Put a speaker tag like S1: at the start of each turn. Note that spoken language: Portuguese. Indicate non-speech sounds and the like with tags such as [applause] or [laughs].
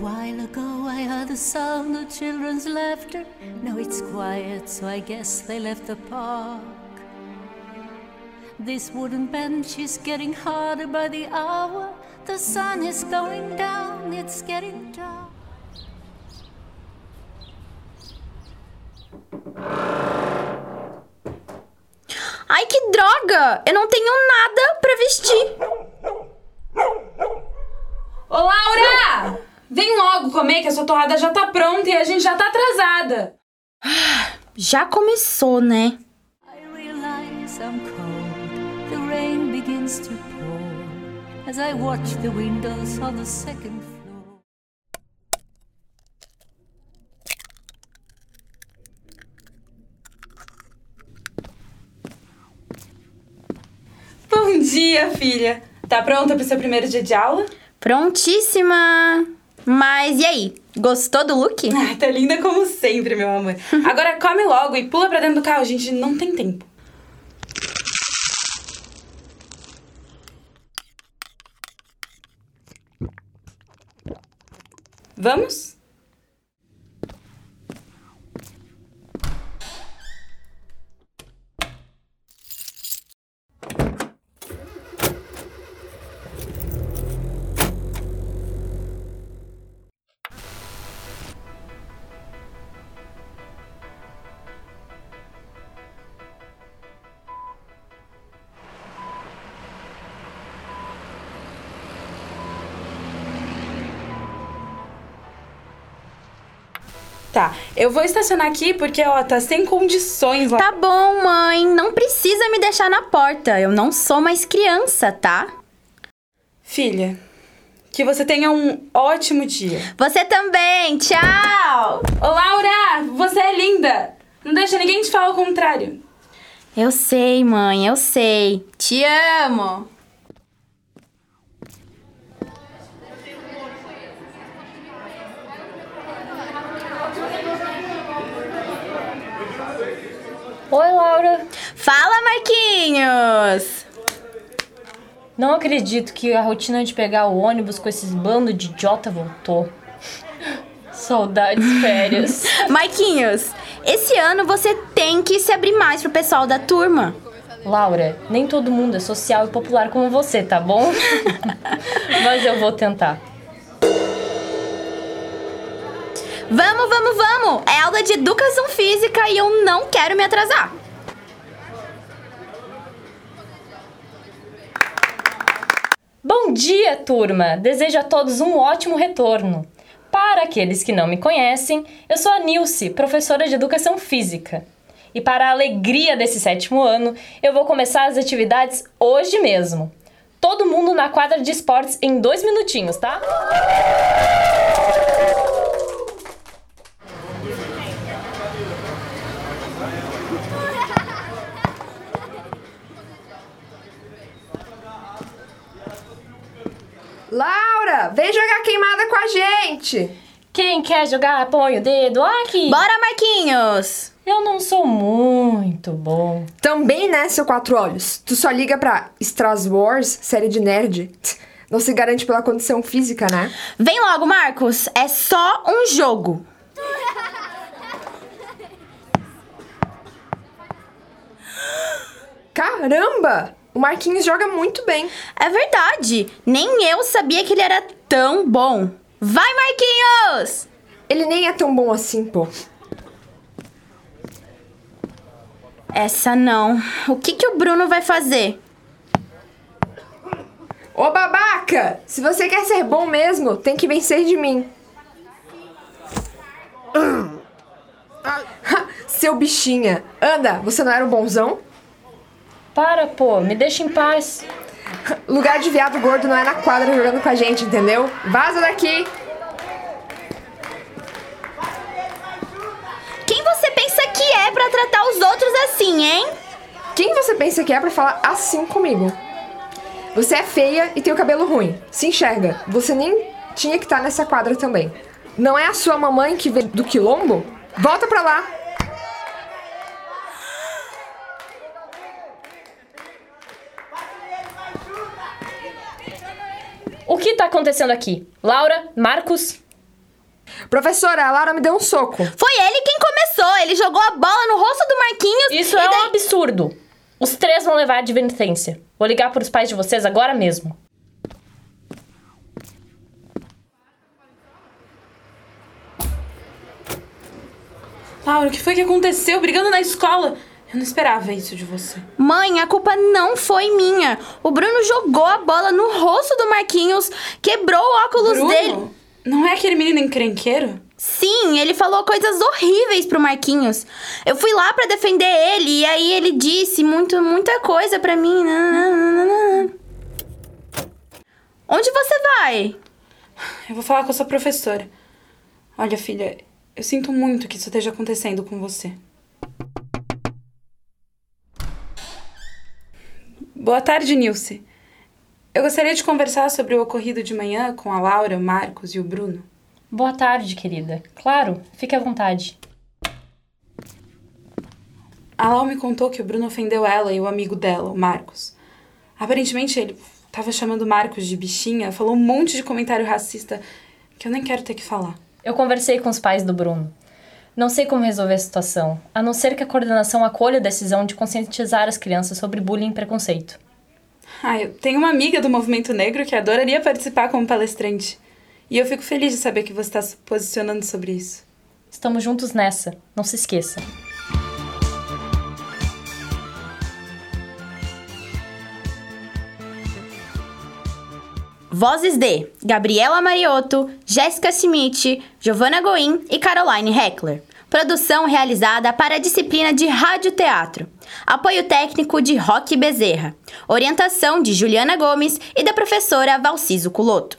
S1: while ago I heard the sound of children's laughter. Now it's quiet, so I guess they left the park. This wooden bench is getting harder by the hour. The sun is going down, it's getting dark.
S2: Ai, que droga! Eu não tenho nada
S3: sua torrada já tá pronta e a gente já tá atrasada.
S2: Já começou, né?
S1: I realize I'm cold. The rain begins to pour as I watch the windows on the second floor.
S3: Bom dia, filha. Tá pronta pro seu primeiro dia de aula?
S2: Prontíssima! Mas e aí? Gostou do look? [laughs]
S3: Ah, tá linda como sempre, meu amor. Agora come logo e pula pra dentro do carro, gente não tem tempo. Vamos? Tá, eu vou estacionar aqui porque, ó, tá sem condições lá.
S2: Tá bom, mãe. Não precisa me deixar na porta. Eu não sou mais criança, tá?
S3: Filha, que você tenha um ótimo dia.
S2: Você também. Tchau!
S3: Ô, Laura, você é linda. Não deixa ninguém te falar o contrário.
S2: Eu sei, mãe, eu sei. Te amo.
S4: Laura.
S2: Fala, Marquinhos!
S4: Não acredito que a rotina de pegar o ônibus com esses bandos de idiota voltou. [laughs] Saudades férias. [laughs]
S2: Marquinhos, esse ano você tem que se abrir mais pro pessoal da turma.
S4: Laura, nem todo mundo é social e popular como você, tá bom? [laughs] Mas eu vou tentar.
S2: Vamos, vamos, vamos! É aula de educação física e eu não quero me atrasar.
S4: Bom dia, turma! Desejo a todos um ótimo retorno. Para aqueles que não me conhecem, eu sou a Nilce, professora de Educação Física. E para a alegria desse sétimo ano, eu vou começar as atividades hoje mesmo. Todo mundo na quadra de esportes em dois minutinhos, tá?
S5: Laura, vem jogar queimada com a gente!
S4: Quem quer jogar, põe o dedo aqui.
S2: Bora, Marquinhos!
S4: Eu não sou muito bom.
S5: Também, né, seu quatro olhos? Tu só liga pra Stars Wars, série de nerd? Não se garante pela condição física, né?
S2: Vem logo, Marcos. É só um jogo.
S5: Caramba! O Marquinhos joga muito bem.
S2: É verdade. Nem eu sabia que ele era tão bom. Vai, Marquinhos!
S5: Ele nem é tão bom assim, pô.
S2: Essa não. O que, que o Bruno vai fazer?
S5: Ô babaca! Se você quer ser bom mesmo, tem que vencer de mim. Ha, [laughs] Seu bichinha. Anda, você não era um bonzão?
S4: Para, pô, me deixa em paz.
S5: Lugar de viado gordo não é na quadra jogando com a gente, entendeu? Vaza daqui!
S2: Quem você pensa que é pra tratar os outros assim, hein?
S5: Quem você pensa que é pra falar assim comigo? Você é feia e tem o cabelo ruim. Se enxerga. Você nem tinha que estar nessa quadra também. Não é a sua mamãe que veio do quilombo? Volta pra lá!
S4: O que tá acontecendo aqui? Laura, Marcos,
S5: Professora, a Laura me deu um soco.
S2: Foi ele quem começou. Ele jogou a bola no rosto do Marquinhos.
S4: Isso
S2: e
S4: é
S2: daí-
S4: um absurdo. Os três vão levar advertência. Vou ligar para os pais de vocês agora mesmo.
S3: Laura, o que foi que aconteceu? Brigando na escola? Eu não esperava isso de você.
S2: Mãe, a culpa não foi minha. O Bruno jogou a bola no rosto do Marquinhos, quebrou o óculos
S3: Bruno,
S2: dele.
S3: não é aquele menino encrenqueiro?
S2: Sim, ele falou coisas horríveis pro Marquinhos. Eu fui lá pra defender ele e aí ele disse muito, muita coisa pra mim. Onde você vai?
S3: Eu vou falar com a sua professora. Olha, filha, eu sinto muito que isso esteja acontecendo com você. Boa tarde, Nilce. Eu gostaria de conversar sobre o ocorrido de manhã com a Laura, o Marcos e o Bruno.
S4: Boa tarde, querida. Claro, fique à vontade.
S3: A Lau me contou que o Bruno ofendeu ela e o amigo dela, o Marcos. Aparentemente ele tava chamando o Marcos de bichinha, falou um monte de comentário racista que eu nem quero ter que falar.
S4: Eu conversei com os pais do Bruno. Não sei como resolver a situação, a não ser que a coordenação acolha a decisão de conscientizar as crianças sobre bullying e preconceito.
S3: Ah, eu tenho uma amiga do movimento negro que adoraria participar como palestrante. E eu fico feliz de saber que você está se posicionando sobre isso.
S4: Estamos juntos nessa, não se esqueça.
S2: Vozes de Gabriela Mariotto, Jéssica Schmidt, Giovanna Goim e Caroline Heckler. Produção realizada para a disciplina de Rádio Teatro. Apoio técnico de Roque Bezerra. Orientação de Juliana Gomes e da professora Valciso Culoto.